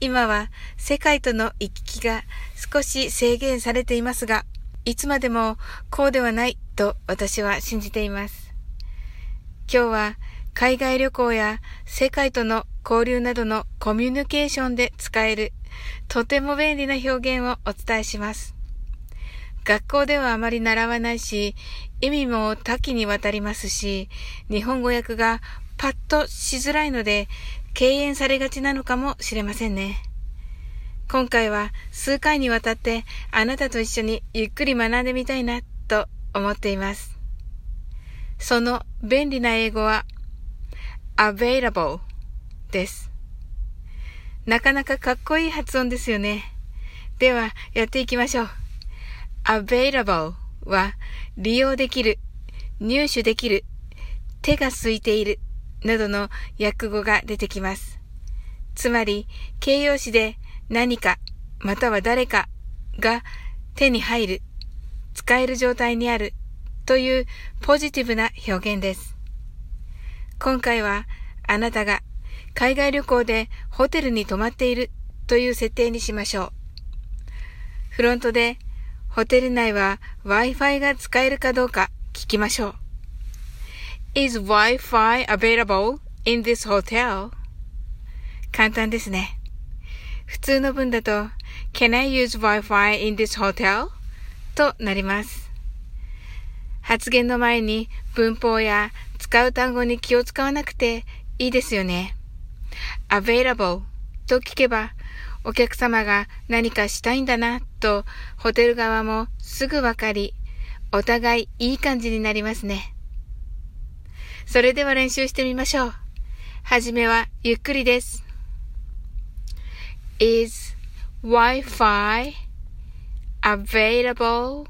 今は世界との行き来が少し制限されていますが、いつまでもこうではないと私は信じています。今日は海外旅行や世界との交流などのコミュニケーションで使えるとても便利な表現をお伝えします。学校ではあまり習わないし、意味も多岐にわたりますし、日本語訳がパッとしづらいので、敬遠されがちなのかもしれませんね。今回は数回にわたってあなたと一緒にゆっくり学んでみたいなと思っています。その便利な英語は available です。なかなかかっこいい発音ですよね。では、やっていきましょう。available は利用できる、入手できる、手が空いている、などの訳語が出てきます。つまり、形容詞で何か、または誰かが手に入る、使える状態にあるというポジティブな表現です。今回はあなたが海外旅行でホテルに泊まっているという設定にしましょう。フロントでホテル内は Wi-Fi が使えるかどうか聞きましょう。Is Wi-Fi available in this hotel? 簡単ですね。普通の文だと Can I use Wi-Fi in this hotel? となります。発言の前に文法や使う単語に気を使わなくていいですよね。available と聞けばお客様が何かしたいんだなとホテル側もすぐわかりお互いいい感じになりますね。それでは練習してみましょう。はじめはゆっくりです。Is Wi-Fi available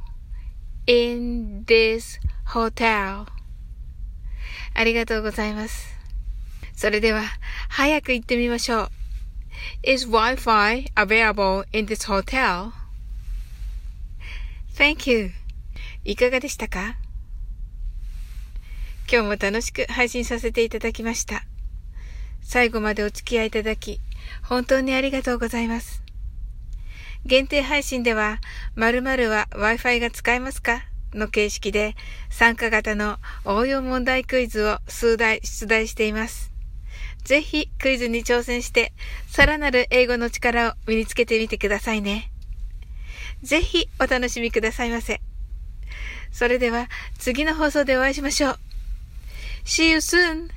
in this hotel? ありがとうございます。それでは、早く行ってみましょう。Is Wi-Fi available in this hotel?Thank you. いかがでしたか今日も楽しく配信させていただきました。最後までお付き合いいただき、本当にありがとうございます。限定配信では、〇〇は Wi-Fi が使えますか？の形式で参加型の応用問題クイズを数題出題しています。ぜひクイズに挑戦してさらなる英語の力を身につけてみてくださいね。ぜひお楽しみくださいませ。それでは次の放送でお会いしましょう。See you soon!